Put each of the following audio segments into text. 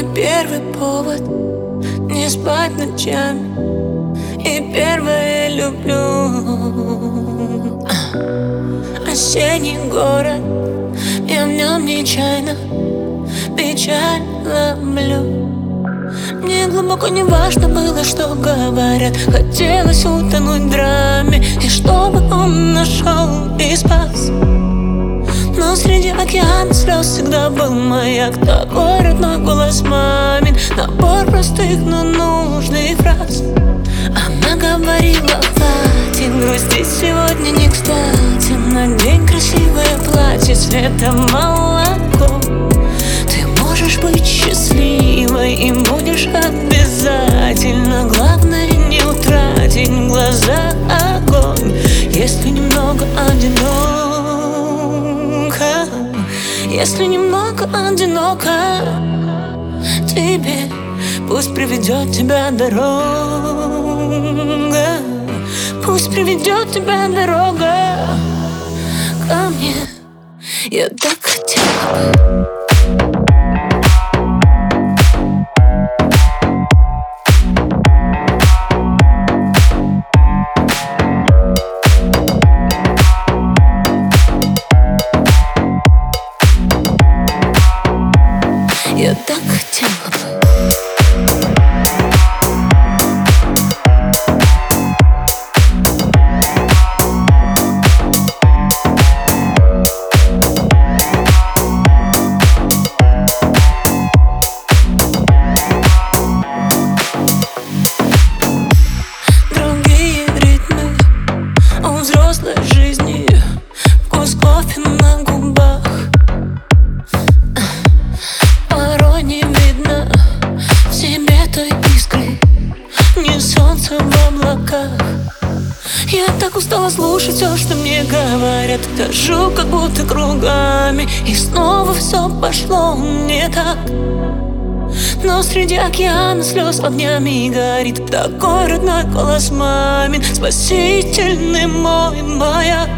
мой первый повод Не спать ночами. И первое люблю. Осенний город Я в нем нечаянно Печаль ловлю. Мне глубоко не важно было, что говорят. Хотелось утонуть в драме. И чтобы он нашел и спас океана слез всегда был маяк. Такой родной голос мамин Набор простых, но нужных фраз. Она говорила, хватит грустить сегодня не кстати. Надень красивое платье цвета молоко. Ты можешь быть счастливой и будешь обязательно. Главное не утратить в глазах огонь. Если немного одинок если немного одиноко Тебе пусть приведет тебя дорога. Пусть приведет тебя дорога ко мне. Я так хотела Я так хотела солнце в облаках. Я так устала слушать все, что мне говорят. Хожу как будто кругами И снова все пошло не так. Но среди океана слез огнями горит. Такой родной голос мамин Спасительный мой маяк.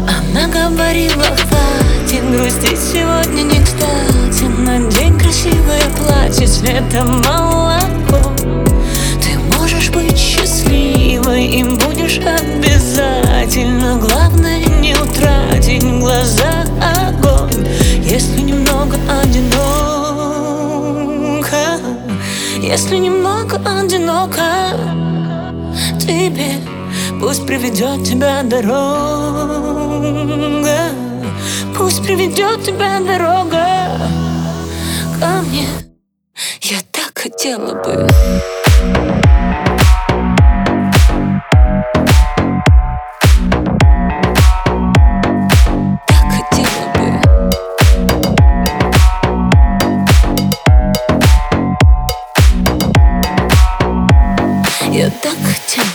Она говорила, хватит грустить сегодня не кстати. Надень красивое платье цвета молоко Если немного одиноко Если немного одиноко Тебе пусть приведет тебя дорога. Пусть приведет тебя дорога ко мне. Я так хотела бы Я так хотела бы